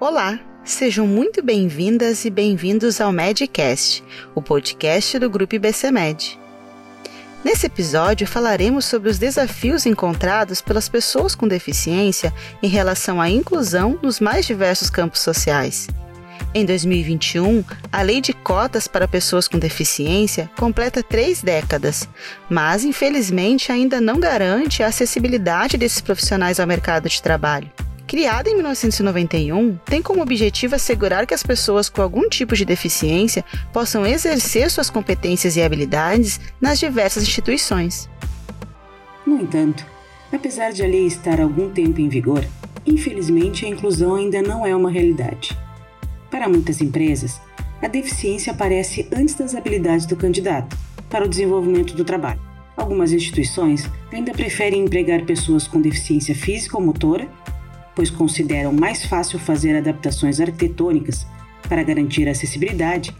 Olá, sejam muito bem-vindas e bem-vindos ao Medcast, o podcast do Grupo IBCMed. Nesse episódio falaremos sobre os desafios encontrados pelas pessoas com deficiência em relação à inclusão nos mais diversos campos sociais. Em 2021, a Lei de Cotas para Pessoas com Deficiência completa três décadas, mas infelizmente ainda não garante a acessibilidade desses profissionais ao mercado de trabalho. Criada em 1991, tem como objetivo assegurar que as pessoas com algum tipo de deficiência possam exercer suas competências e habilidades nas diversas instituições. No entanto, apesar de a lei estar algum tempo em vigor, infelizmente a inclusão ainda não é uma realidade. Para muitas empresas, a deficiência aparece antes das habilidades do candidato para o desenvolvimento do trabalho. Algumas instituições ainda preferem empregar pessoas com deficiência física ou motora, pois consideram mais fácil fazer adaptações arquitetônicas para garantir a acessibilidade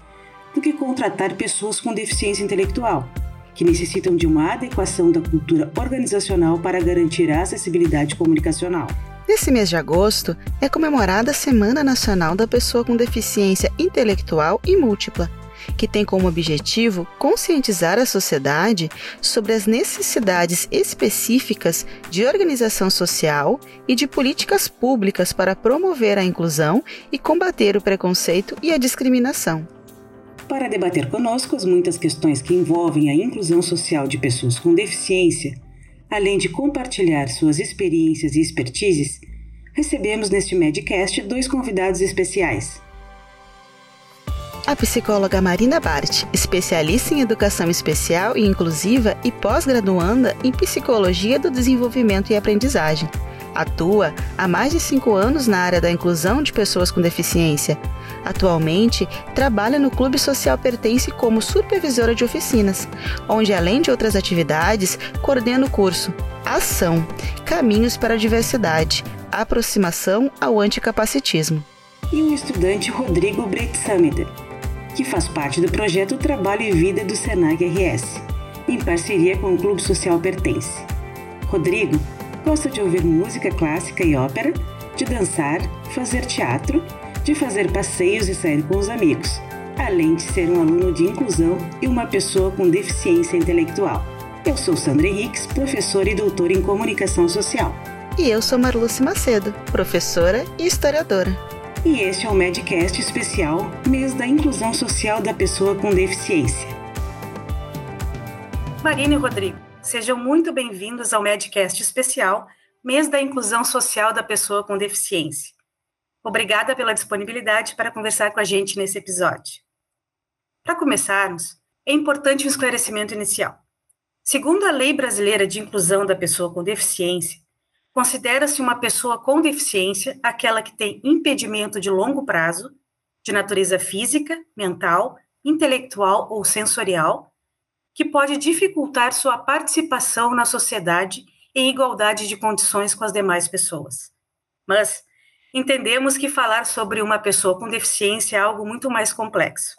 do que contratar pessoas com deficiência intelectual, que necessitam de uma adequação da cultura organizacional para garantir a acessibilidade comunicacional. Nesse mês de agosto é comemorada a Semana Nacional da Pessoa com Deficiência Intelectual e Múltipla, que tem como objetivo conscientizar a sociedade sobre as necessidades específicas de organização social e de políticas públicas para promover a inclusão e combater o preconceito e a discriminação. Para debater conosco as muitas questões que envolvem a inclusão social de pessoas com deficiência, Além de compartilhar suas experiências e expertises, recebemos neste Medcast dois convidados especiais. A psicóloga Marina Bart, especialista em educação especial e inclusiva e pós-graduanda em psicologia do desenvolvimento e aprendizagem. Atua há mais de cinco anos na área da inclusão de pessoas com deficiência. Atualmente, trabalha no Clube Social Pertence como supervisora de oficinas, onde, além de outras atividades, coordena o curso Ação Caminhos para a Diversidade Aproximação ao Anticapacitismo. E o estudante Rodrigo Breitsamida, que faz parte do projeto Trabalho e Vida do Senac RS, em parceria com o Clube Social Pertence. Rodrigo gosta de ouvir música clássica e ópera, de dançar, fazer teatro de fazer passeios e sair com os amigos, além de ser um aluno de inclusão e uma pessoa com deficiência intelectual. Eu sou Sandra Henriques, professora e doutora em comunicação social. E eu sou Marluce Macedo, professora e historiadora. E este é o Medcast especial Mês da Inclusão Social da Pessoa com Deficiência. Marina e Rodrigo, sejam muito bem-vindos ao Medcast especial Mês da Inclusão Social da Pessoa com Deficiência. Obrigada pela disponibilidade para conversar com a gente nesse episódio. Para começarmos, é importante um esclarecimento inicial. Segundo a Lei Brasileira de Inclusão da Pessoa com Deficiência, considera-se uma pessoa com deficiência aquela que tem impedimento de longo prazo, de natureza física, mental, intelectual ou sensorial, que pode dificultar sua participação na sociedade em igualdade de condições com as demais pessoas. Mas, entendemos que falar sobre uma pessoa com deficiência é algo muito mais complexo.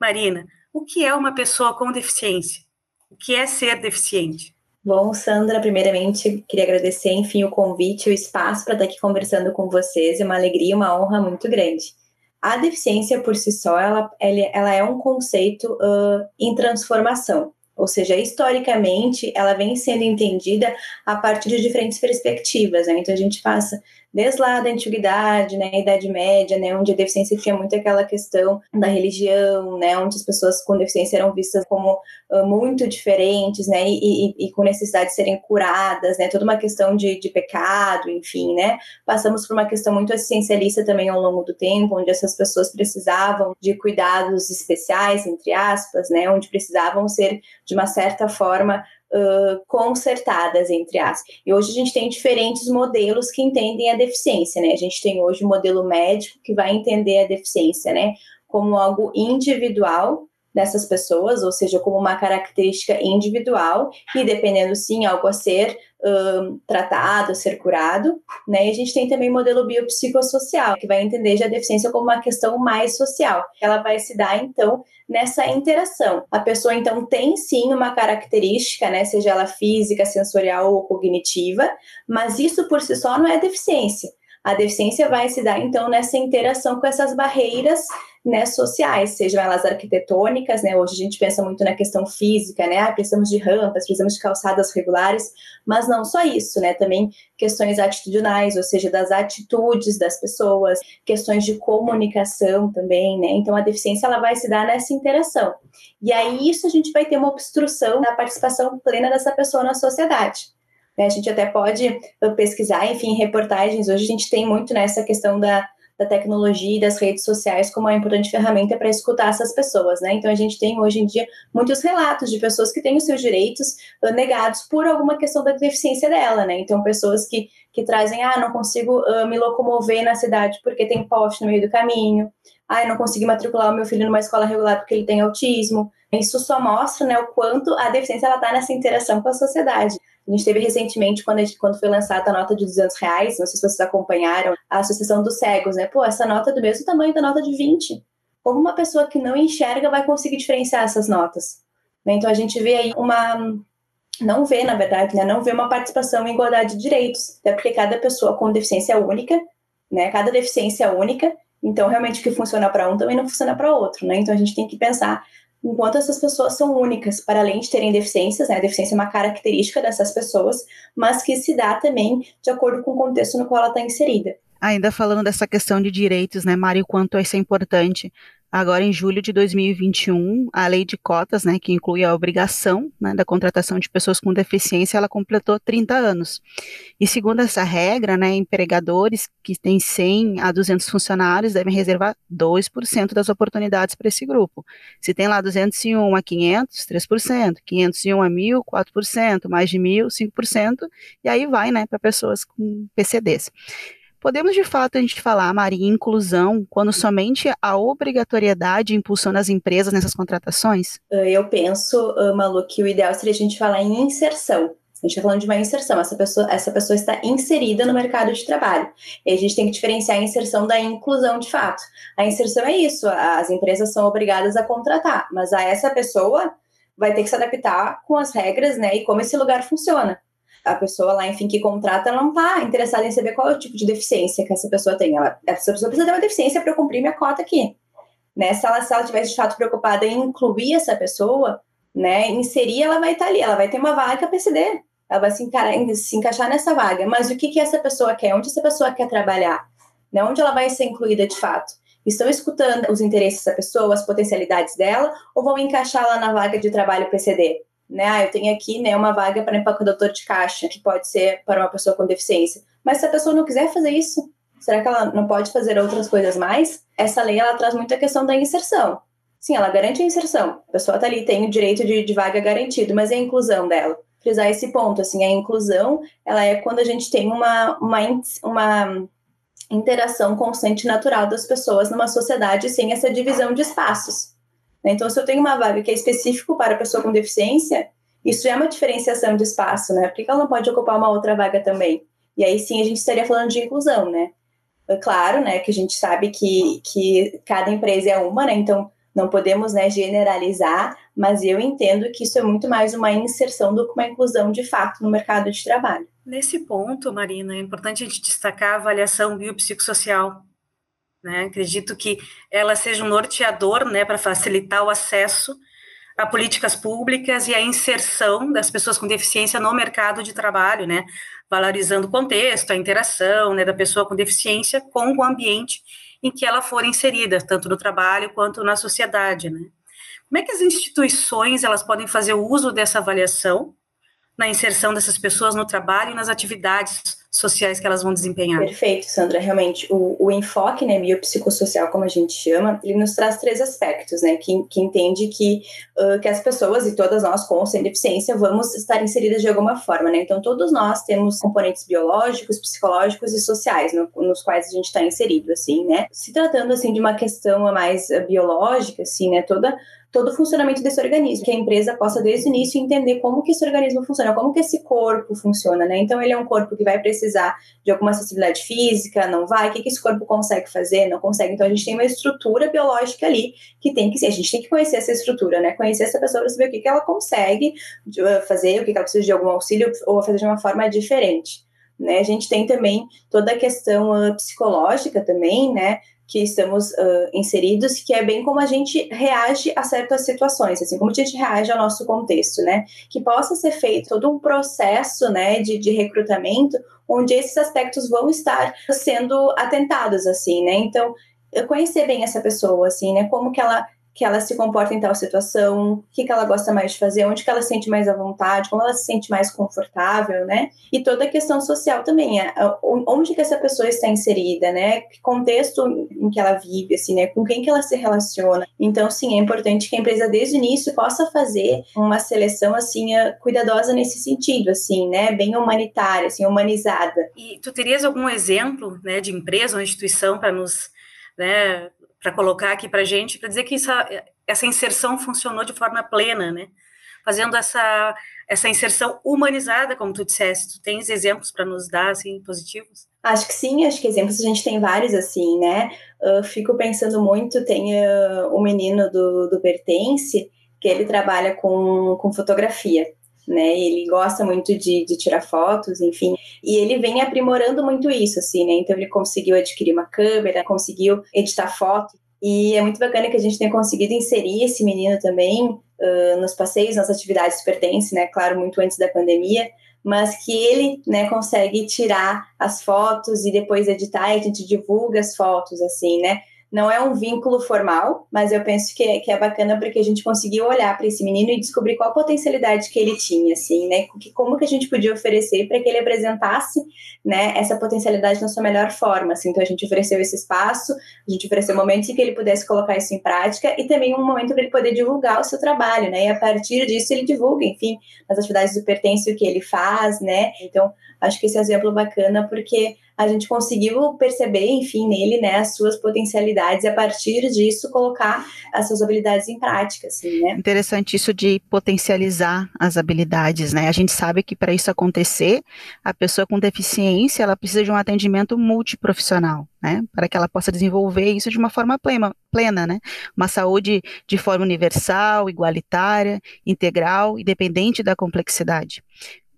Marina, o que é uma pessoa com deficiência? O que é ser deficiente? Bom, Sandra, primeiramente queria agradecer, enfim, o convite, o espaço para estar aqui conversando com vocês. É uma alegria, uma honra muito grande. A deficiência por si só, ela, ela é um conceito uh, em transformação. Ou seja, historicamente, ela vem sendo entendida a partir de diferentes perspectivas. Né? Então, a gente passa desde lá da antiguidade, né, Idade Média, né, onde a deficiência tinha muito aquela questão da religião, né, onde as pessoas com deficiência eram vistas como uh, muito diferentes, né, e, e, e, com necessidade de serem curadas, né, toda uma questão de, de pecado, enfim, né. Passamos por uma questão muito assistencialista também ao longo do tempo, onde essas pessoas precisavam de cuidados especiais, entre aspas, né, onde precisavam ser de uma certa forma uh, consertadas, entre aspas. E hoje a gente tem diferentes modelos que entendem a deficiência, né? A gente tem hoje o modelo médico que vai entender a deficiência, né? Como algo individual dessas pessoas, ou seja, como uma característica individual, e dependendo sim, algo a ser um, tratado, ser curado, né? E a gente tem também o modelo biopsicossocial, que vai entender já a deficiência como uma questão mais social. Ela vai se dar, então, nessa interação. A pessoa, então, tem sim uma característica, né? Seja ela física, sensorial ou cognitiva, mas isso por si só não é deficiência A deficiência vai se dar, então, nessa interação com essas barreiras né, sociais, sejam elas arquitetônicas, né, hoje a gente pensa muito na questão física, né, ah, precisamos de rampas, precisamos de calçadas regulares, mas não só isso, né, também questões atitudinais, ou seja, das atitudes das pessoas, questões de comunicação também, né, então a deficiência ela vai se dar nessa interação, e aí isso a gente vai ter uma obstrução da participação plena dessa pessoa na sociedade. Né, a gente até pode pesquisar, enfim, reportagens, hoje a gente tem muito nessa questão da da tecnologia e das redes sociais como uma importante ferramenta para escutar essas pessoas, né? Então a gente tem hoje em dia muitos relatos de pessoas que têm os seus direitos uh, negados por alguma questão da deficiência dela, né? Então pessoas que, que trazem, ah, não consigo uh, me locomover na cidade porque tem poste no meio do caminho, ah, eu não consegui matricular o meu filho numa escola regular porque ele tem autismo. Isso só mostra, né, o quanto a deficiência ela está nessa interação com a sociedade. A gente teve recentemente, quando, gente, quando foi lançada a nota de 200 reais, não sei se vocês acompanharam, a Associação dos Cegos, né? Pô, essa nota é do mesmo tamanho da nota de 20. Como uma pessoa que não enxerga vai conseguir diferenciar essas notas? Né? Então a gente vê aí uma. Não vê, na verdade, né? Não vê uma participação em igualdade de direitos. Até porque cada pessoa com deficiência é única, né? Cada deficiência é única. Então, realmente, o que funciona para um também não funciona para outro, né? Então, a gente tem que pensar enquanto essas pessoas são únicas, para além de terem deficiências, né, a deficiência é uma característica dessas pessoas, mas que se dá também de acordo com o contexto no qual ela está inserida. Ainda falando dessa questão de direitos, né, Mário, quanto isso é importante. Agora, em julho de 2021, a lei de cotas, né, que inclui a obrigação né, da contratação de pessoas com deficiência, ela completou 30 anos. E segundo essa regra, né, empregadores que têm 100 a 200 funcionários devem reservar 2% das oportunidades para esse grupo. Se tem lá 201 a 500, 3%, 501 a 1.000, 4%, mais de 1.000, 5%, e aí vai né, para pessoas com PCDs. Podemos de fato a gente falar, Maria, inclusão quando somente a obrigatoriedade impulsiona as empresas nessas contratações? Ah, eu penso, ah, Malu, que o ideal seria a gente falar em inserção. A gente está falando de uma inserção, essa pessoa, essa pessoa está inserida no mercado de trabalho. E a gente tem que diferenciar a inserção da inclusão de fato. A inserção é isso, as empresas são obrigadas a contratar, mas a essa pessoa vai ter que se adaptar com as regras, né, e como esse lugar funciona a pessoa lá, enfim, que contrata, ela não está interessada em saber qual é o tipo de deficiência que essa pessoa tem. Ela, essa pessoa precisa ter uma deficiência para eu cumprir minha cota aqui. Né? Se ela, se ela tivesse de fato preocupada em incluir essa pessoa, né, inserir, ela vai estar tá ali, ela vai ter uma vaga PCD, ela vai se, se encaixar nessa vaga. Mas o que, que essa pessoa quer? Onde essa pessoa quer trabalhar? Né? Onde ela vai ser incluída de fato? Estão escutando os interesses dessa pessoa, as potencialidades dela, ou vão encaixá-la na vaga de trabalho PCD? Né? Ah, eu tenho aqui né, uma vaga para empacotador de caixa, que pode ser para uma pessoa com deficiência. Mas se a pessoa não quiser fazer isso, será que ela não pode fazer outras coisas mais? Essa lei ela traz muito a questão da inserção. Sim, ela garante a inserção. A pessoa está ali, tem o direito de, de vaga garantido, mas e a inclusão dela? Frisar esse ponto, assim, a inclusão, ela é quando a gente tem uma, uma, uma interação constante natural das pessoas numa sociedade sem essa divisão de espaços. Né? Então, se eu tenho uma vaga que é específico para a pessoa com deficiência, isso é uma diferenciação de espaço, né? Por que ela não pode ocupar uma outra vaga também? E aí sim a gente estaria falando de inclusão, né? É claro, né, que a gente sabe que, que cada empresa é uma, né? Então não podemos né, generalizar, mas eu entendo que isso é muito mais uma inserção do que uma inclusão de fato no mercado de trabalho. Nesse ponto, Marina, é importante a gente destacar a avaliação biopsicossocial, né? Acredito que ela seja um norteador né, para facilitar o acesso a políticas públicas e a inserção das pessoas com deficiência no mercado de trabalho, né? valorizando o contexto, a interação né, da pessoa com deficiência com o ambiente em que ela for inserida, tanto no trabalho quanto na sociedade. Né? Como é que as instituições elas podem fazer uso dessa avaliação na inserção dessas pessoas no trabalho e nas atividades sociais que elas vão desempenhar. Perfeito, Sandra. Realmente, o, o enfoque né, biopsicossocial, como a gente chama, ele nos traz três aspectos, né? Que, que entende que, uh, que as pessoas e todas nós com ou sem deficiência vamos estar inseridas de alguma forma, né? Então, todos nós temos componentes biológicos, psicológicos e sociais no, nos quais a gente está inserido, assim, né? Se tratando, assim, de uma questão mais uh, biológica, assim, né? Toda todo o funcionamento desse organismo, que a empresa possa desde o início entender como que esse organismo funciona, como que esse corpo funciona, né? Então ele é um corpo que vai precisar de alguma acessibilidade física, não vai, o que, que esse corpo consegue fazer, não consegue. Então a gente tem uma estrutura biológica ali que tem que ser, a gente tem que conhecer essa estrutura, né? Conhecer essa pessoa para saber o que, que ela consegue uh, fazer, o que, que ela precisa de algum auxílio ou fazer de uma forma diferente. né? A gente tem também toda a questão uh, psicológica também, né? Que estamos uh, inseridos, que é bem como a gente reage a certas situações, assim, como a gente reage ao nosso contexto, né? Que possa ser feito todo um processo, né, de, de recrutamento, onde esses aspectos vão estar sendo atentados, assim, né? Então, eu conhecer bem essa pessoa, assim, né? Como que ela que ela se comporta em tal situação, o que, que ela gosta mais de fazer, onde que ela se sente mais à vontade, como ela se sente mais confortável, né? E toda a questão social também, é, onde que essa pessoa está inserida, né? Que contexto em que ela vive, assim, né? Com quem que ela se relaciona. Então, sim, é importante que a empresa desde o início possa fazer uma seleção, assim, eh, cuidadosa nesse sentido, assim, né? Bem humanitária, assim, humanizada. E tu terias algum exemplo, né, de empresa ou instituição para nos né, para colocar aqui para gente, para dizer que essa, essa inserção funcionou de forma plena, né? Fazendo essa, essa inserção humanizada, como tu disseste. Tu tens exemplos para nos dar, assim, positivos? Acho que sim, acho que exemplos a gente tem vários, assim, né? Eu fico pensando muito, tem uh, o menino do, do Pertence, que ele trabalha com, com fotografia né? Ele gosta muito de, de, tirar fotos, enfim, e ele vem aprimorando muito isso, assim, né? Então ele conseguiu adquirir uma câmera, conseguiu editar fotos. E é muito bacana que a gente tenha conseguido inserir esse menino também uh, nos passeios, nas atividades pertence, né? Claro, muito antes da pandemia, mas que ele, né, consegue tirar as fotos e depois editar e a gente divulga as fotos, assim, né? Não é um vínculo formal, mas eu penso que é, que é bacana porque a gente conseguiu olhar para esse menino e descobrir qual a potencialidade que ele tinha, assim, né? Que, como que a gente podia oferecer para que ele apresentasse, né, essa potencialidade na sua melhor forma, assim. Então a gente ofereceu esse espaço, a gente ofereceu momentos em que ele pudesse colocar isso em prática e também um momento para ele poder divulgar o seu trabalho, né? E a partir disso ele divulga, enfim, as atividades do pertence o que ele faz, né? Então acho que esse é exemplo bacana porque a gente conseguiu perceber, enfim, nele, né, as suas potencialidades e a partir disso colocar as suas habilidades em prática, assim, né? Interessante isso de potencializar as habilidades, né? A gente sabe que para isso acontecer, a pessoa com deficiência, ela precisa de um atendimento multiprofissional, né? Para que ela possa desenvolver isso de uma forma plena, plena, né? Uma saúde de forma universal, igualitária, integral, independente da complexidade.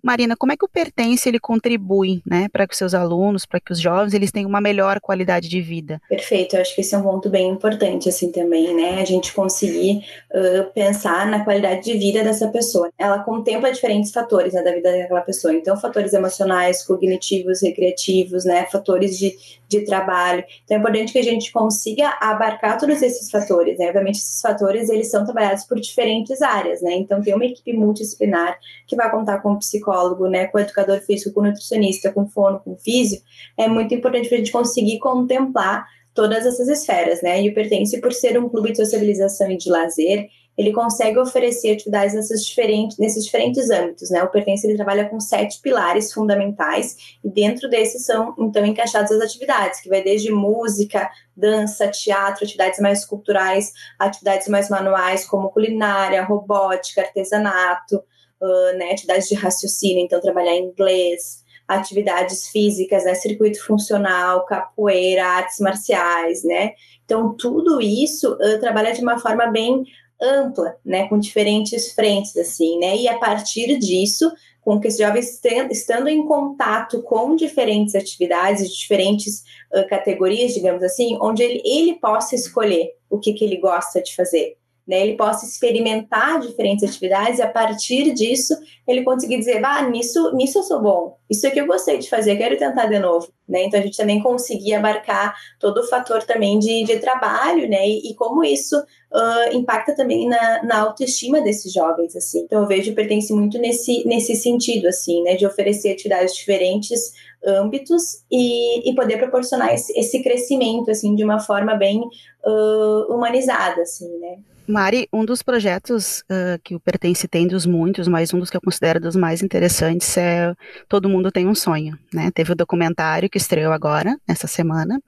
Marina, como é que o Pertence ele contribui, né, para que os seus alunos, para que os jovens, eles tenham uma melhor qualidade de vida? Perfeito, eu acho que esse é um ponto bem importante, assim, também, né, a gente conseguir uh, pensar na qualidade de vida dessa pessoa. Ela contempla diferentes fatores, né, da vida daquela pessoa, então fatores emocionais, cognitivos, recreativos, né, fatores de, de trabalho. Então é importante que a gente consiga abarcar todos esses fatores, né, obviamente esses fatores, eles são trabalhados por diferentes áreas, né, então tem uma equipe multidisciplinar que vai contar com psicólogos, psicólogo, né, com educador físico, com nutricionista, com fono, com físio, é muito importante para a gente conseguir contemplar todas essas esferas, né? E o Pertence, por ser um clube de socialização e de lazer, ele consegue oferecer atividades nessas diferentes, nesses diferentes âmbitos, né? O Pertence ele trabalha com sete pilares fundamentais e dentro desses são então encaixadas as atividades, que vai desde música, dança, teatro, atividades mais culturais, atividades mais manuais como culinária, robótica, artesanato, uh, né, atividades de raciocínio, então trabalhar em inglês, atividades físicas, né, circuito funcional, capoeira, artes marciais, né? Então tudo isso uh, trabalha de uma forma bem ampla, né, com diferentes frentes assim, né? E a partir disso, com que os jovens estando em contato com diferentes atividades, diferentes uh, categorias, digamos assim, onde ele, ele possa escolher o que, que ele gosta de fazer né, ele possa experimentar diferentes atividades e a partir disso ele conseguir dizer, ah, nisso, nisso eu sou bom, isso aqui eu gostei de fazer, quero tentar de novo, né? Então a gente também conseguir abarcar todo o fator também de, de trabalho, né? E, e como isso uh, impacta também na, na, autoestima desses jovens, assim. Então eu vejo pertence muito nesse, nesse sentido, assim, né? De oferecer atividades diferentes âmbitos e, e poder proporcionar esse, esse, crescimento, assim, de uma forma bem uh, humanizada, assim, né? Mari, um dos projetos uh, que o Pertence tem dos muitos, mas um dos que eu considero dos mais interessantes é Todo Mundo Tem um Sonho, né? Teve o documentário que estreou agora, nessa semana,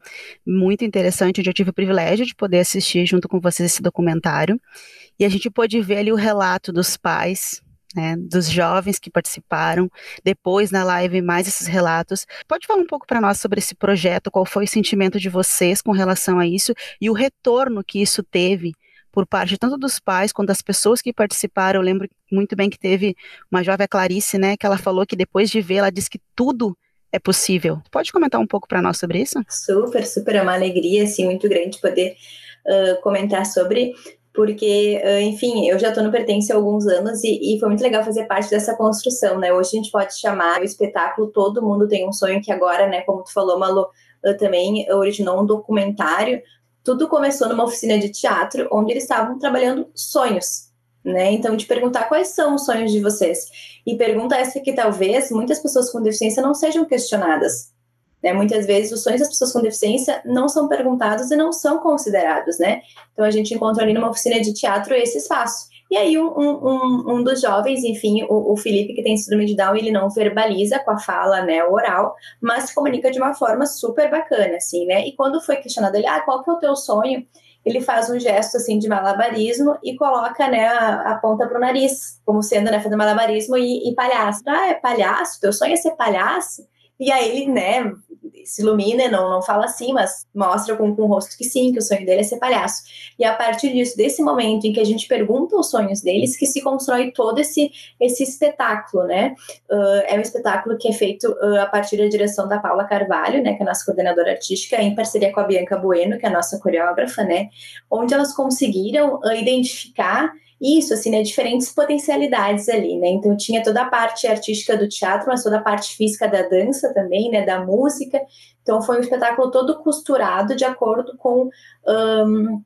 muito interessante, onde eu tive o privilégio de poder assistir junto com vocês esse documentário, e a gente pôde ver ali o relato dos pais, né, dos jovens que participaram, depois na live mais esses relatos. Pode falar um pouco para nós sobre esse projeto, qual foi o sentimento de vocês com relação a isso e o retorno que isso teve por parte tanto dos pais quanto das pessoas que participaram. Eu lembro muito bem que teve uma jovem Clarice, né, que ela falou que depois de ver, ela disse que tudo é possível. Pode comentar um pouco para nós sobre isso? Super, super, é uma alegria assim muito grande poder uh, comentar sobre porque, enfim, eu já estou no Pertence há alguns anos e, e, foi muito legal fazer parte dessa construção, né? Hoje a gente pode chamar o espetáculo Todo Mundo Tem um Sonho, que agora, né, como tu falou, Malu, também originou um documentário. Tudo começou numa oficina de teatro, onde eles estavam trabalhando sonhos, né? Então, de perguntar quais são os sonhos de vocês. E pergunta essa que talvez muitas pessoas com deficiência não sejam questionadas. Né? Muitas vezes os sonhos das pessoas com deficiência não são perguntados e não são considerados, né? Então a gente encontra ali numa oficina de teatro esse espaço. E aí um, um, um dos jovens, enfim, o, o, Felipe, que tem síndrome de Down, ele não verbaliza com a fala, né, oral, mas se comunica de uma forma super bacana, assim, né? E quando foi questionado ele, ah, qual que é o teu sonho? Ele faz um gesto, assim, de malabarismo e coloca, né, a, a ponta pro nariz, como sendo, né, fazer malabarismo e, e palhaço. Ah, é palhaço? Teu sonho é ser palhaço? E aí ele, né, se ilumina, não, não fala assim, mas mostra com, com o rosto que sim, que o sonho dele é ser palhaço. E a partir disso, desse momento em que a gente pergunta os sonhos deles, que se constrói todo esse, esse espetáculo, né? Uh, é um espetáculo que é feito uh, a partir da direção da Paula Carvalho, né, que é a nossa coordenadora artística, em parceria com a Bianca Bueno, que é a nossa coreógrafa, né? Onde elas conseguiram uh, identificar isso, assim, né, diferentes potencialidades ali, né, então tinha toda a parte artística do teatro, mas toda a parte física da dança também, né, da música, então foi um espetáculo todo costurado de acordo com um,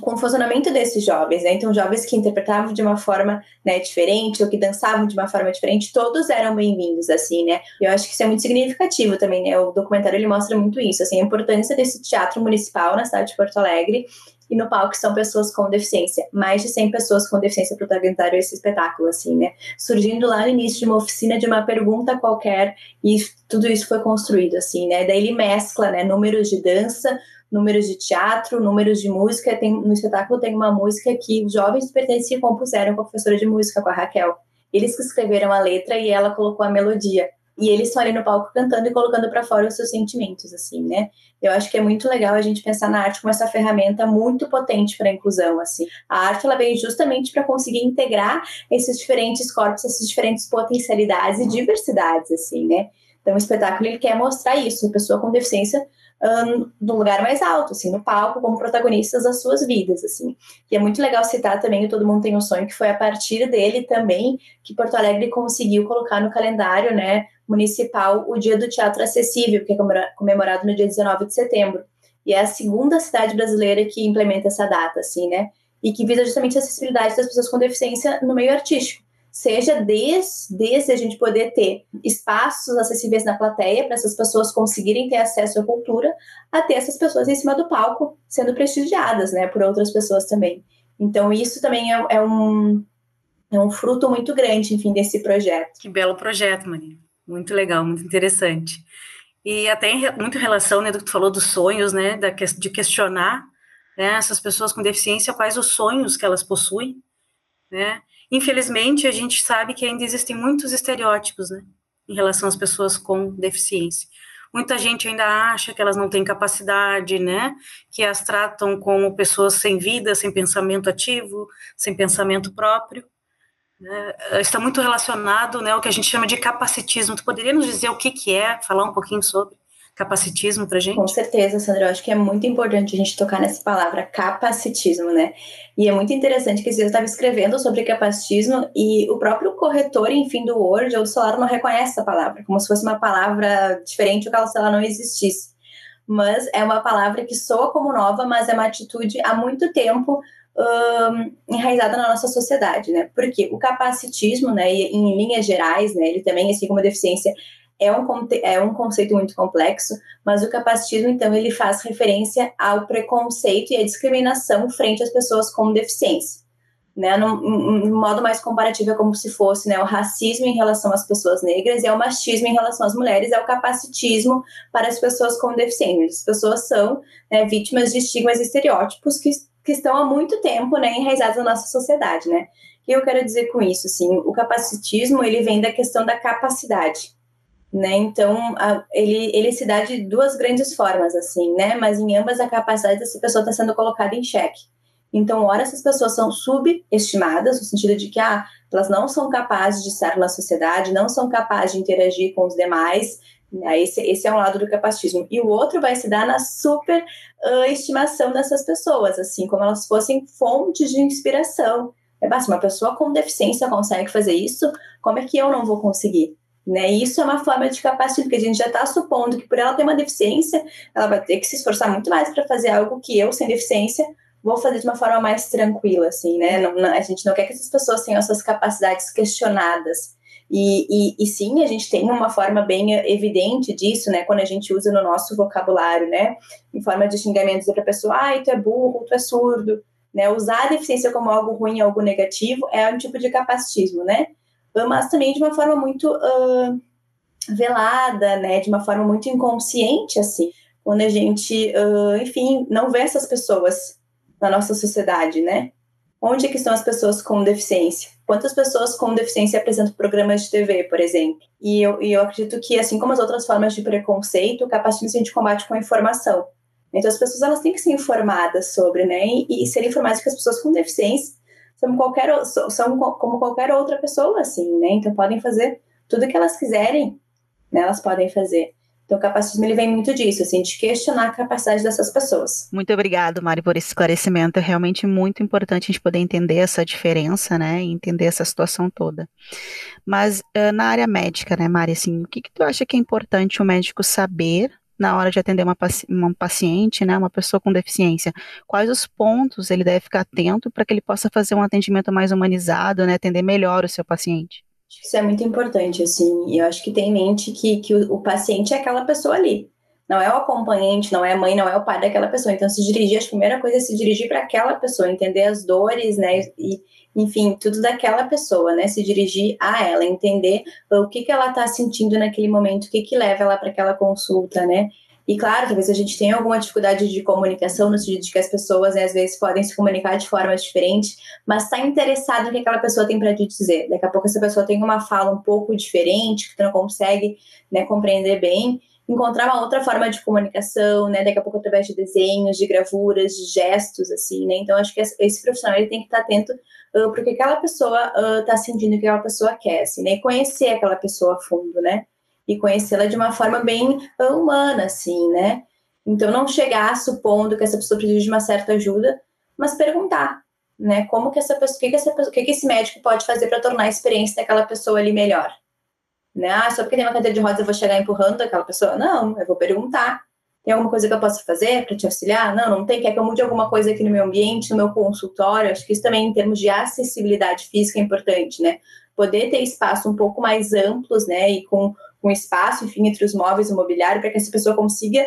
com o funcionamento desses jovens, né? Então, jovens que interpretavam de uma forma né, diferente ou que dançavam de uma forma diferente, todos eram bem-vindos, assim, né? Eu acho que isso é muito significativo também, né? O documentário ele mostra muito isso, assim, a importância desse teatro municipal na cidade de Porto Alegre e no palco são pessoas com deficiência. Mais de 100 pessoas com deficiência protagonizaram esse espetáculo, assim, né? Surgindo lá no início de uma oficina de uma pergunta qualquer e tudo isso foi construído, assim, né? Daí ele mescla, né, números de dança, números de teatro, números de música. Tem, no espetáculo tem uma música que os jovens pertenciam compuseram com a professora de música, com a Raquel. Eles que escreveram a letra e ela colocou a melodia. E eles estão ali no palco cantando e colocando para fora os seus sentimentos, assim, né? Eu acho que é muito legal a gente pensar na arte como essa ferramenta muito potente para a inclusão, assim. A arte ela vem justamente para conseguir integrar esses diferentes corpos, essas diferentes potencialidades e diversidades, assim, né? Então, o espetáculo ele quer mostrar isso, a pessoa com deficiência um, no lugar mais alto, assim, no palco, como protagonistas das suas vidas, assim. E é muito legal citar também o Todo Mundo Tem um Sonho, que foi a partir dele também que Porto Alegre conseguiu colocar no calendário, né, municipal o Dia do Teatro Acessível, que é comemorado no dia 19 de setembro. E é a segunda cidade brasileira que implementa essa data, assim, né? E que visa justamente a acessibilidade das pessoas com deficiência no meio artístico. Seja desde, desde a gente poder ter espaços acessíveis na plateia para essas pessoas conseguirem ter acesso à cultura, até essas pessoas em cima do palco sendo prestigiadas, né, por outras pessoas também. Então, isso também é, é um, é um fruto muito grande, enfim, desse projeto. Que belo projeto, Maria. Muito legal, muito interessante. E até muito relação, né, do que tu falou dos sonhos, né, da, de questionar, né, essas pessoas com deficiência, quais os sonhos que elas possuem, né. Infelizmente, a gente sabe que ainda existem muitos estereótipos, né, em relação às pessoas com deficiência. Muita gente ainda acha que elas não têm capacidade, né? Que as tratam como pessoas sem vida, sem pensamento ativo, sem pensamento próprio. Né, está muito relacionado né, ao que a gente chama de capacitismo. Tu poderia nos dizer o que, que é, falar um pouquinho sobre capacitismo para gente? Com certeza, Sandra. Eu acho que é muito importante a gente tocar nessa palavra capacitismo, né? E é muito interessante que eu estava escrevendo sobre capacitismo e o próprio corretor, enfim, do Word ou do celular não reconhece essa palavra, como se fosse uma palavra diferente ou que ela não existisse. Mas é uma palavra que soa como nova, mas é uma atitude há muito tempo um, enraizada na nossa sociedade, né? Porque o capacitismo, né, em linhas gerais, né, ele também, assim como a deficiência, é um, é um conceito muito complexo, mas o capacitismo, então, ele faz referência ao preconceito e à discriminação frente às pessoas com deficiência. Né, no modo mais comparativo é como se fosse né, o racismo em relação às pessoas negras e é o machismo em relação às mulheres, é o capacitismo para as pessoas com deficiência. As pessoas são né, vítimas de estigmas e estereótipos que que estão há muito tempo, né, enraizados na nossa sociedade, né? O que eu quero dizer com isso, assim, o capacitismo, ele vem da questão da capacidade, né? Então, a, ele, ele se dá de duas grandes formas, assim, né? Mas em ambas a capacidade dessa pessoa está sendo colocada em xeque. Então, ora essas pessoas são subestimadas, no sentido de que ah, elas não são capazes de estar na sociedade, não são capazes de interagir com os demais, Esse, esse é um lado do capacitismo. E o outro vai se dar na super uh, estimação dessas pessoas, assim, como elas fossem fontes de inspiração. É basta, uma pessoa com deficiência consegue fazer isso, como é que eu não vou conseguir? Né? Isso é uma forma de capacitismo, porque a gente já está supondo que por ela ter uma deficiência, ela vai ter que se esforçar muito mais para fazer algo que eu, sem deficiência, vou fazer de uma forma mais tranquila, assim, né? Não, não, a gente não quer que essas pessoas tenham suas capacidades questionadas. E, e, e, sim, a gente tem uma forma bem evidente disso, né? Quando a gente usa no nosso vocabulário, né? Em forma de xingamento, dizer para a pessoa, ai, tu é burro, tu é surdo, né? Usar a deficiência como algo ruim, algo negativo, é um tipo de capacitismo, né? Mas também de uma forma muito uh, velada, né? De uma forma muito inconsciente, assim. Quando a gente, uh, enfim, não vê essas pessoas na nossa sociedade, né? Onde é que estão as pessoas com deficiência? Quantas pessoas com deficiência apresentam programas de TV, por exemplo? E eu, e eu acredito que, assim como as outras formas de preconceito, o capacitismo a gente combate com a informação. Então, as pessoas elas têm que ser informadas sobre, né? E, e ser informadas que as pessoas com deficiência são, qualquer, são como qualquer outra pessoa, assim, né? Então, podem fazer tudo o que elas quiserem, né? Elas podem fazer. Então, o capacitismo ele vem muito disso, assim, de questionar a capacidade dessas pessoas. Muito obrigado, Mari, por esse esclarecimento. É realmente muito importante a gente poder entender essa diferença, né, e entender essa situação toda. Mas uh, na área médica, né, Mari, assim, o que, que tu acha que é importante o médico saber na hora de atender uma, paci uma paciente, né, uma pessoa com deficiência? Quais os pontos ele deve ficar atento para que ele possa fazer um atendimento mais humanizado, né, atender melhor o seu paciente? Isso é muito importante, assim, e eu acho que tem em mente que, que o, o, paciente é aquela pessoa ali. Não é o acompanhante, não é a mãe, não é o pai daquela pessoa. Então, se dirigir, a primeira coisa é se dirigir para aquela pessoa, entender as dores, né, e, enfim, tudo daquela pessoa, né, se dirigir a ela, entender o que, que ela está sentindo naquele momento, o que, que leva ela para aquela consulta, né, e claro, talvez a gente tenha alguma dificuldade de comunicação, no sentido de que as pessoas, né, às vezes, podem se comunicar de formas diferentes, mas está interessado no que aquela pessoa tem para te dizer. Daqui a pouco essa pessoa tem uma fala um pouco diferente, que tu não consegue né, compreender bem, encontrar uma outra forma de comunicação, né? Daqui a pouco através de desenhos, de gravuras, de gestos, assim, né? Então acho que esse profissional ele tem que estar atento uh, porque aquela pessoa está uh, sentindo, o que aquela pessoa quer, assim, né? E conhecer aquela pessoa a fundo, né? E conhecê-la de uma forma bem humana, assim, né? Então, não chegar supondo que essa pessoa precisa de uma certa ajuda, mas perguntar, né? Como que essa pessoa, o que, que, essa que, que esse médico pode fazer para tornar a experiência daquela pessoa ali melhor? Né? Ah, só porque tem uma cadeira de rodas eu vou chegar empurrando aquela pessoa? Não, eu vou perguntar. Tem alguma coisa que eu possa fazer para te auxiliar? Não, não tem. Quer que eu mude alguma coisa aqui no meu ambiente, no meu consultório? Acho que isso também, em termos de acessibilidade física, é importante, né? Poder ter espaço um pouco mais amplos, né? E com um espaço, enfim, entre os móveis e o mobiliário, para que essa pessoa consiga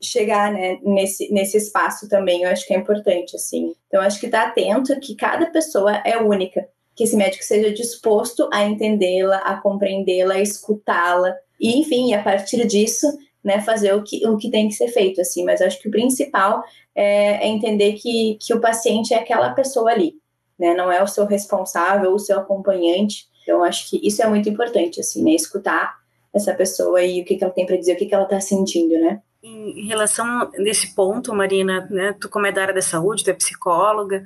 chegar né, nesse, nesse espaço também, eu acho que é importante, assim. Então, acho que estar tá atento que cada pessoa é única, que esse médico seja disposto a entendê-la, a compreendê-la, a escutá-la, e, enfim, a partir disso, né, fazer o que, o que tem que ser feito, assim. Mas acho que o principal é, é entender que, que o paciente é aquela pessoa ali, né, não é o seu responsável, o seu acompanhante, então, acho que isso é muito importante, assim, né? Escutar essa pessoa e o que, que ela tem para dizer, o que, que ela está sentindo, né? Em relação nesse ponto, Marina, né? Tu como é da área da saúde, tu é psicóloga,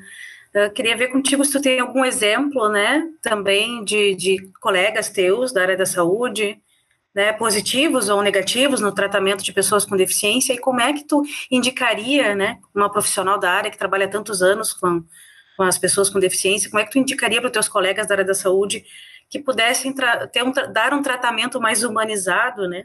eu queria ver contigo se tu tem algum exemplo, né? Também de, de colegas teus da área da saúde, né, positivos ou negativos no tratamento de pessoas com deficiência e como é que tu indicaria, né, uma profissional da área que trabalha tantos anos com, com as pessoas com deficiência, como é que tu indicaria para os teus colegas da área da saúde que pudessem ter um, dar um tratamento mais humanizado, né,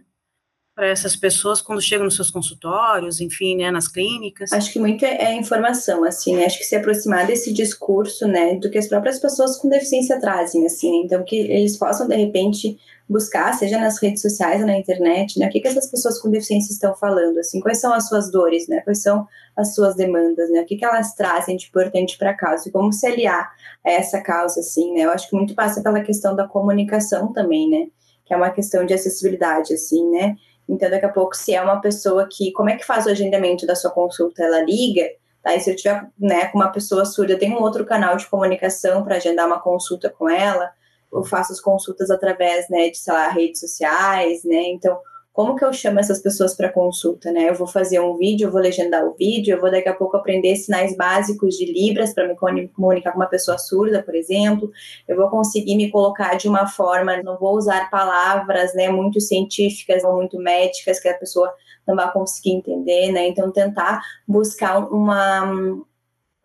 para essas pessoas quando chegam nos seus consultórios, enfim, né, nas clínicas? Acho que muito é, é informação, assim, né? Acho que se aproximar desse discurso, né, do que as próprias pessoas com deficiência trazem, assim, né? então que eles possam de repente buscar, seja nas redes sociais ou na internet, né, o que, que essas pessoas com deficiência estão falando, assim, quais são as suas dores, né, quais são as suas demandas, né, o que, que elas trazem de importante para a causa e como se aliar a essa causa, assim, né, eu acho que muito passa pela questão da comunicação também, né, que é uma questão de acessibilidade, assim, né, então daqui a pouco se é uma pessoa que, como é que faz o agendamento da sua consulta, ela liga, tá, e se eu tiver, né, com uma pessoa surda, tenho um outro canal de comunicação para agendar uma consulta com ela, eu faço as consultas através, né, de, sei lá, redes sociais, né, então como que eu chamo essas pessoas para consulta, né? Eu vou fazer um vídeo, eu vou legendar o vídeo, eu vou daqui a pouco aprender sinais básicos de Libras para me comunicar com uma pessoa surda, por exemplo. Eu vou conseguir me colocar de uma forma, não vou usar palavras, né, muito científicas ou muito médicas que a pessoa não vai conseguir entender, né? Então tentar buscar uma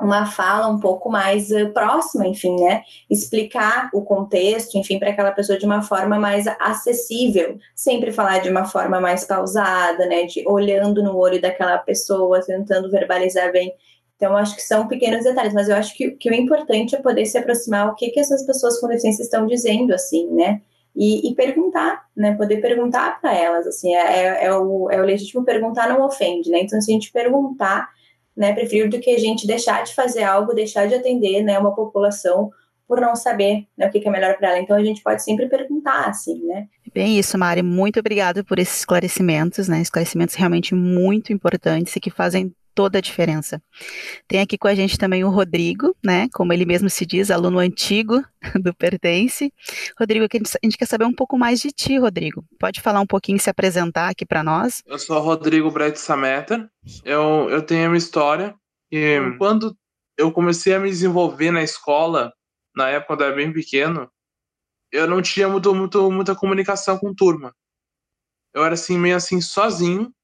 uma fala um pouco mais uh, próxima, enfim, né? Explicar o contexto, enfim, para aquela pessoa de uma forma mais acessível. Sempre falar de uma forma mais pausada, né? De olhando no olho daquela pessoa, tentando verbalizar bem. Então, acho que são pequenos detalhes, mas eu acho que, que o importante é poder se aproximar o que, que essas pessoas com deficiência estão dizendo, assim, né? E, e perguntar, né? Poder perguntar para elas, assim, é, é, é, o, é o legítimo perguntar não ofende, né? Então, se a gente perguntar né? Prefiro do que a gente deixar de fazer algo, deixar de atender, né, uma população por não saber né, o que é melhor para ela. Então a gente pode sempre perguntar, assim, né? Bem isso, Mari. Muito obrigada por esses esclarecimentos, né? Esclarecimentos realmente muito importantes e que fazem toda a diferença. Tem aqui com a gente também o Rodrigo, né? Como ele mesmo se diz, aluno antigo do Pertence. Rodrigo, a gente quer saber um pouco mais de ti, Rodrigo. Pode falar um pouquinho, se apresentar aqui para nós? Eu sou Rodrigo Brett Sameter. Eu, eu tenho uma história e hum. quando eu comecei a me desenvolver na escola, na época quando eu era bem pequeno, eu não tinha muito, muito, muita comunicação com turma. Eu era assim, meio assim, sozinho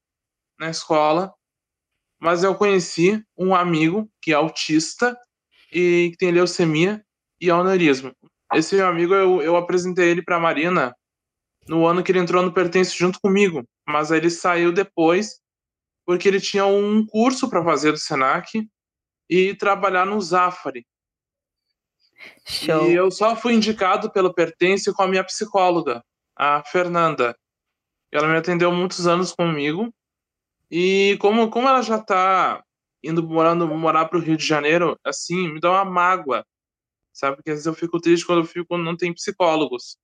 na escola mas eu conheci um amigo que é autista e que tem leucemia e aneurisma. Esse meu amigo, eu, eu apresentei ele para Marina no ano que ele entrou no Pertence junto comigo, mas aí ele saiu depois porque ele tinha um curso para fazer do Senac e trabalhar no Zafari. Show. E eu só fui indicado pelo Pertence com a minha psicóloga, a Fernanda. Ela me atendeu muitos anos comigo e como, como ela já tá indo morando, morar pro Rio de Janeiro, assim, me dá uma mágoa, sabe? Porque às vezes eu fico triste quando eu fico não tem psicólogos.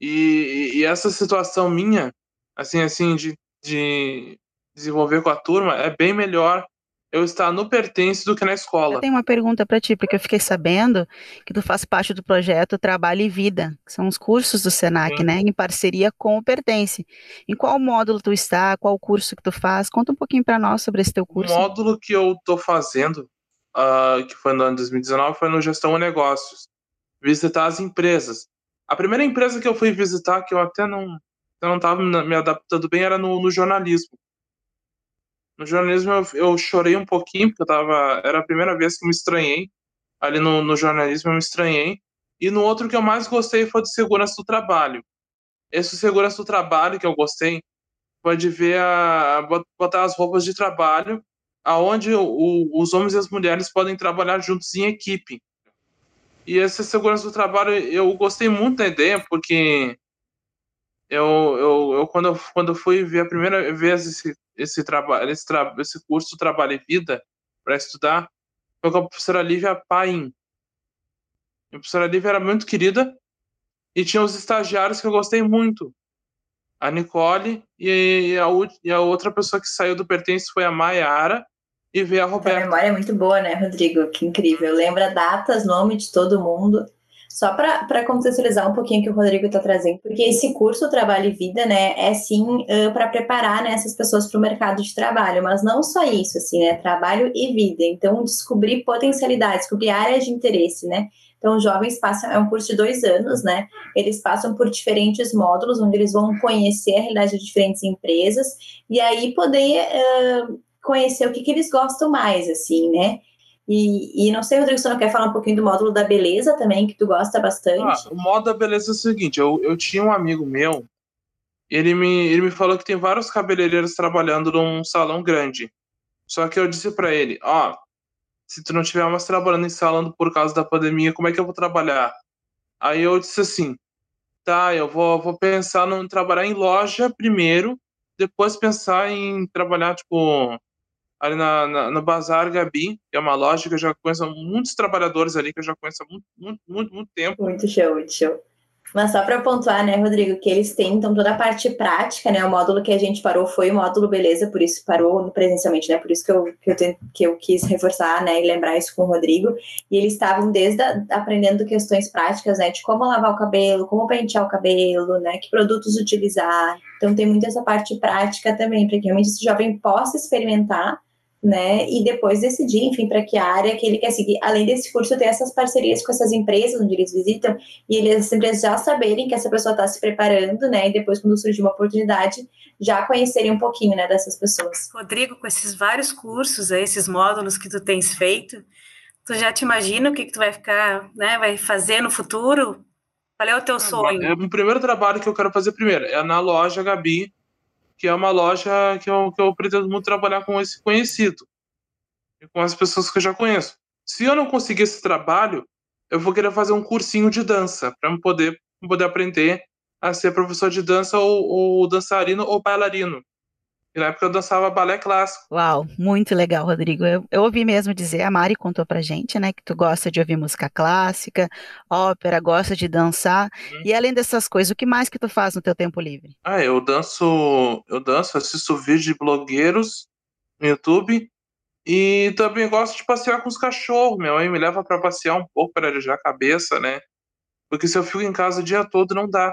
E, e essa situação minha, assim, assim, de, de desenvolver com a turma, é bem melhor eu estar no pertence do que na escola. Eu tenho uma pergunta para ti, porque eu fiquei sabendo que tu faz parte do projeto Trabalho e Vida, que são os cursos do Senac, Sim. né, em parceria com o Pertence. Em qual módulo tu está? Qual curso que tu faz? Conta um pouquinho para nós sobre esse teu curso. O módulo que eu estou fazendo, uh, que foi no ano 2019, foi no Gestão e Negócios. Visitar as empresas. A primeira empresa que eu fui visitar, que eu até não eu não estava me adaptando bem, era no, no jornalismo no jornalismo eu, eu, chorei um pouquinho, porque eu tava. Era a primeira vez que eu me estranhei. Ali no, no jornalismo eu me estranhei. E no outro que eu mais gostei foi de segurança do trabalho. Esse segurança do trabalho que eu gostei foi de ver a, botar as roupas de trabalho aonde o, os homens e as mulheres podem trabalhar juntos em equipe. E essa segurança do trabalho eu gostei muito da ideia porque eu, eu, eu quando eu, quando eu fui ver a primeira vez esse esse trabalho, esse, tra esse curso Trabalho e Vida para estudar foi com a professora Lívia Paim. A professora Lívia era muito querida e tinha os estagiários que eu gostei muito. A Nicole e a, e a outra pessoa que saiu do Pertence foi a Maiara e veio a Roberta. A memória é muito boa, né, Rodrigo? Que incrível. Lembra datas, nome de todo mundo. Só para contextualizar um pouquinho o que o Rodrigo está trazendo, porque esse curso Trabalho e Vida, né, é sim uh, para preparar né, essas pessoas para o mercado de trabalho, mas não só isso, assim, né, trabalho e vida. Então, descobrir potencialidades, descobrir áreas de interesse, né. Então, os jovens passam, é um curso de dois anos, né, eles passam por diferentes módulos, onde eles vão conhecer a realidade de diferentes empresas e aí poder uh, conhecer o que, que eles gostam mais, assim, né. E, e não sei, Rodrigo, se você não quer falar um pouquinho do módulo da beleza também, que tu gosta bastante. Ah, o módulo da beleza é o seguinte: eu, eu tinha um amigo meu, ele me, ele me falou que tem vários cabeleireiros trabalhando num salão grande. Só que eu disse para ele: ó, oh, se tu não tiver mais trabalhando em salão por causa da pandemia, como é que eu vou trabalhar? Aí eu disse assim: tá, eu vou, vou pensar em trabalhar em loja primeiro, depois pensar em trabalhar, tipo, ali na, na, no Bazar Gabi, que é uma loja que eu já conheço muitos trabalhadores ali, que eu já conheço há muito, muito, muito, muito tempo. Muito show, muito show. Mas só para pontuar, né, Rodrigo, que eles têm então toda a parte prática, né? O módulo que a gente parou foi o módulo beleza, por isso parou presencialmente, né? Por isso que eu, que eu, que eu quis reforçar, né, e lembrar isso com o Rodrigo. E eles estavam desde a, aprendendo questões práticas, né, de como lavar o cabelo, como pentear o cabelo, né, que produtos utilizar. Então tem muito essa parte prática também, para que realmente esse jovem possa experimentar né? E depois decidir, enfim, para que área que ele quer seguir. Além desse curso, ter essas parcerias com essas empresas onde eles visitam e eles, as empresas já saberem que essa pessoa está se preparando, né? E depois, quando surgir uma oportunidade, já conhecerem um pouquinho, né, dessas pessoas. Rodrigo, com esses vários cursos, esses módulos que tu tens feito, tu já te imagina o que, que tu vai ficar, né? Vai fazer no futuro? Qual é o teu sonho? É, o primeiro trabalho que eu quero fazer primeiro é na loja Gabi, que é uma loja que eu, que eu pretendo muito trabalhar com esse conhecido e com as pessoas que eu já conheço. Se eu não conseguir esse trabalho, eu vou querer fazer um cursinho de dança para poder, poder aprender a ser professor de dança ou, ou dançarino ou bailarino. E na época eu dançava balé clássico. Uau, muito legal, Rodrigo. Eu, eu, ouvi mesmo dizer, a Mari contou pra gente, né, que tu gosta de ouvir música clássica, ópera, gosta de dançar. Hum. E além dessas coisas, o que mais que tu faz no teu tempo livre? Ah, eu danço, eu danço, assisto vídeos de blogueiros no YouTube e também gosto de passear com os cachorros. Minha mãe me leva para passear um pouco para arejar a cabeça, né? Porque se eu fico em casa o dia todo não dá.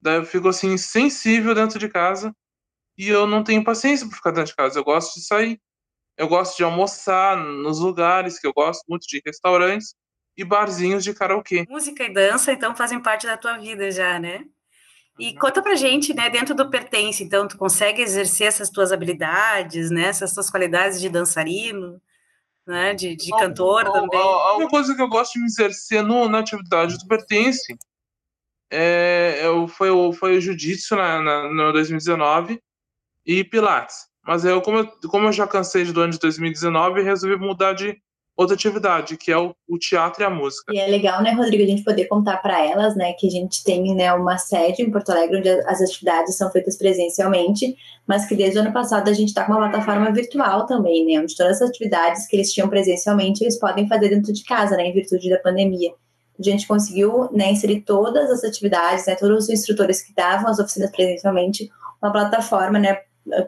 Daí eu fico assim sensível dentro de casa e eu não tenho paciência para ficar dentro de casa. Eu gosto de sair. Eu gosto de almoçar nos lugares que eu gosto muito de restaurantes e barzinhos de karaokê. Música e dança, então, fazem parte da tua vida já, né? E uhum. conta pra gente, né, dentro do Pertence, então, tu consegue exercer essas tuas habilidades, né, essas tuas qualidades de dançarino, né, de, de cantor oh, também? Oh, uma coisa que eu gosto de me exercer no, na atividade do Pertence é, é, foi, o, foi o jiu-jitsu na, na, no 2019, e Pilates. Mas eu como, eu, como eu já cansei do ano de 2019, resolvi mudar de outra atividade, que é o, o, teatro e a música. E é legal, né, Rodrigo, a gente poder contar para elas, né, que a gente tem, né, uma sede em Porto Alegre onde as atividades são feitas presencialmente, mas que desde o ano passado a gente está com uma plataforma virtual também, né, onde todas as atividades que eles tinham presencialmente eles podem fazer dentro de casa, né, em virtude da pandemia. A gente conseguiu, né, inserir todas as atividades, né, todos os instrutores que davam as oficinas presencialmente, uma plataforma, né,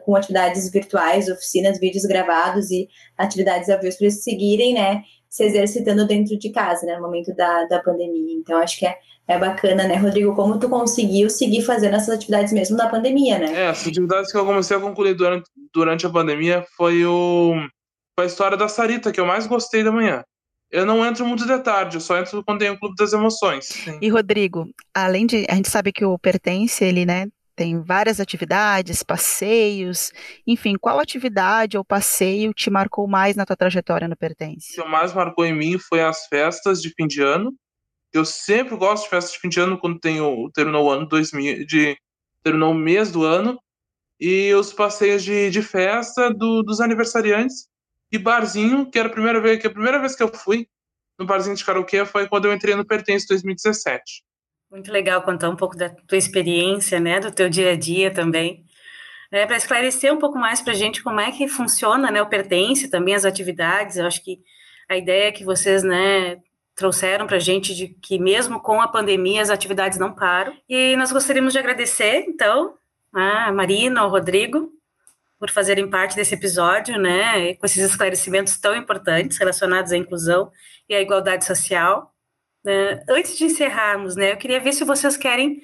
com atividades virtuais, oficinas, vídeos gravados e atividades ao vivo para eles seguirem, né, se exercitando dentro de casa, né, no momento da, da pandemia. Então, acho que é, é bacana, né, Rodrigo, como tu conseguiu seguir fazendo essas atividades mesmo na pandemia, né? É, as atividades que eu comecei a concluir durante, durante a pandemia foi, o, foi a história da Sarita, que eu mais gostei da manhã. Eu não entro muito de tarde, eu só entro quando tem o Clube das Emoções. Sim. E, Rodrigo, além de. A gente sabe que o Pertence, ele, né, tem várias atividades, passeios, enfim, qual atividade ou passeio te marcou mais na tua trajetória no Pertence? O que mais marcou em mim foi as festas de fim de ano. Eu sempre gosto de festas de fim de ano quando tenho, terminou o ano 2000, de, terminou o mês do ano, e os passeios de, de festa do, dos aniversariantes e barzinho, que era a primeira vez que a primeira vez que eu fui no barzinho de karaokê foi quando eu entrei no Pertence 2017. Muito legal contar um pouco da tua experiência, né, do teu dia a dia também, né, para esclarecer um pouco mais para a gente como é que funciona, né, o pertence também as atividades. Eu acho que a ideia que vocês, né, trouxeram para a gente de que mesmo com a pandemia as atividades não param. E nós gostaríamos de agradecer, então, a Marina, ao Rodrigo, por fazerem parte desse episódio, né, com esses esclarecimentos tão importantes relacionados à inclusão e à igualdade social. Uh, antes de encerrarmos, né, eu queria ver se vocês querem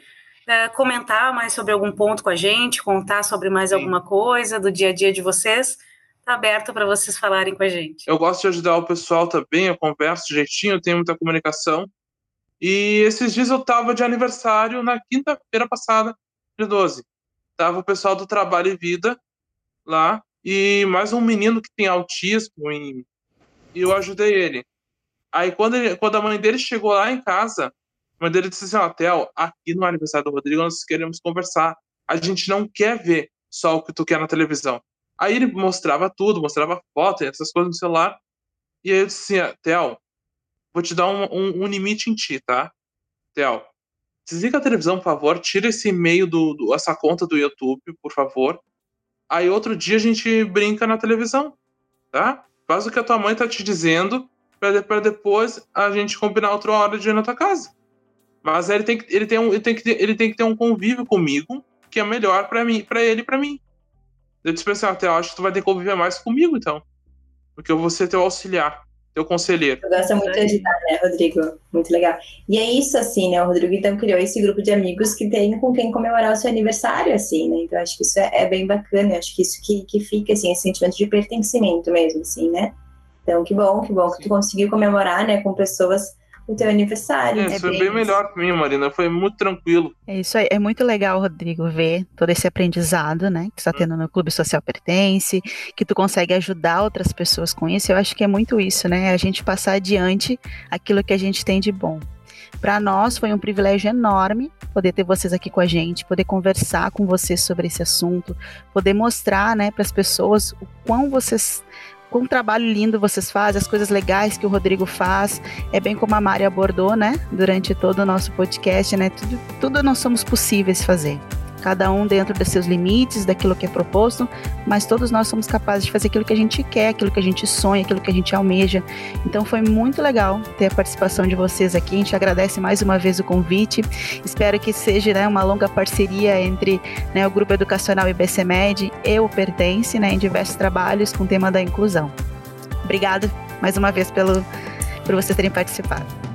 uh, comentar mais sobre algum ponto com a gente, contar sobre mais Sim. alguma coisa do dia a dia de vocês. Está aberto para vocês falarem com a gente. Eu gosto de ajudar o pessoal também, eu converso jeitinho, eu tenho muita comunicação. E esses dias eu estava de aniversário na quinta-feira passada, de 12. Tava o pessoal do Trabalho e Vida lá, e mais um menino que tem autismo, e eu ajudei ele. Aí quando, ele, quando a mãe dele chegou lá em casa, a mãe dele disse assim, ó, Theo, aqui no aniversário do Rodrigo nós queremos conversar. A gente não quer ver só o que tu quer na televisão. Aí ele mostrava tudo, mostrava foto, essas coisas no celular. E aí eu disse assim, Theo, vou te dar um, um, um, limite em ti, tá? Theo, desliga a televisão, por favor, tira esse e-mail, do, do, essa conta do YouTube, por favor. Aí outro dia a gente brinca na televisão, tá? Faz o que a tua mãe tá te dizendo para depois a gente combinar outra hora de ir na tua casa. Mas ele tem que, ele tem, um, ele tem que, ter, ele tem que ter um convívio comigo que é melhor para mim, para ele e para mim. Eu disse assim, até acho que tu vai ter que conviver mais comigo, então. Porque eu vou ser teu auxiliar, teu conselheiro. Eu gosto muito de ajudar, né, Rodrigo? Muito legal. E é isso, assim, né? O Rodrigo então criou esse grupo de amigos que tem com quem comemorar o seu aniversário, assim, né? Então acho que isso é, é bem bacana. Eu acho que isso que, que fica, assim, esse sentimento de pertencimento mesmo, assim, né? Então, que bom, que bom que tu conseguiu comemorar, né, com pessoas o teu aniversário. É, foi bem, bem melhor para mim, Marina. Foi muito tranquilo. É isso aí. É muito legal, Rodrigo, ver todo esse aprendizado, né? Que está tendo no Clube Social Pertence, que tu consegue ajudar outras pessoas com isso. Eu acho que é muito isso, né? A gente passar adiante aquilo que a gente tem de bom. Para nós foi um privilégio enorme poder ter vocês aqui com a gente, poder conversar com vocês sobre esse assunto, poder mostrar, né, para as pessoas o quão vocês com trabalho lindo vocês fazem, as coisas legais que o Rodrigo faz, é bem como a Mari abordou, né, durante todo o nosso podcast, né, tudo, tudo nós somos possíveis fazer cada um dentro dos seus limites, daquilo que é proposto, mas todos nós somos capazes de fazer aquilo que a gente quer, aquilo que a gente sonha, aquilo que a gente almeja. Então foi muito legal ter a participação de vocês aqui. A gente agradece mais uma vez o convite. Espero que seja né, uma longa parceria entre né, o Grupo Educacional IBCMED e o Pertence né, em diversos trabalhos com o tema da inclusão. Obrigada mais uma vez pelo, por vocês terem participado.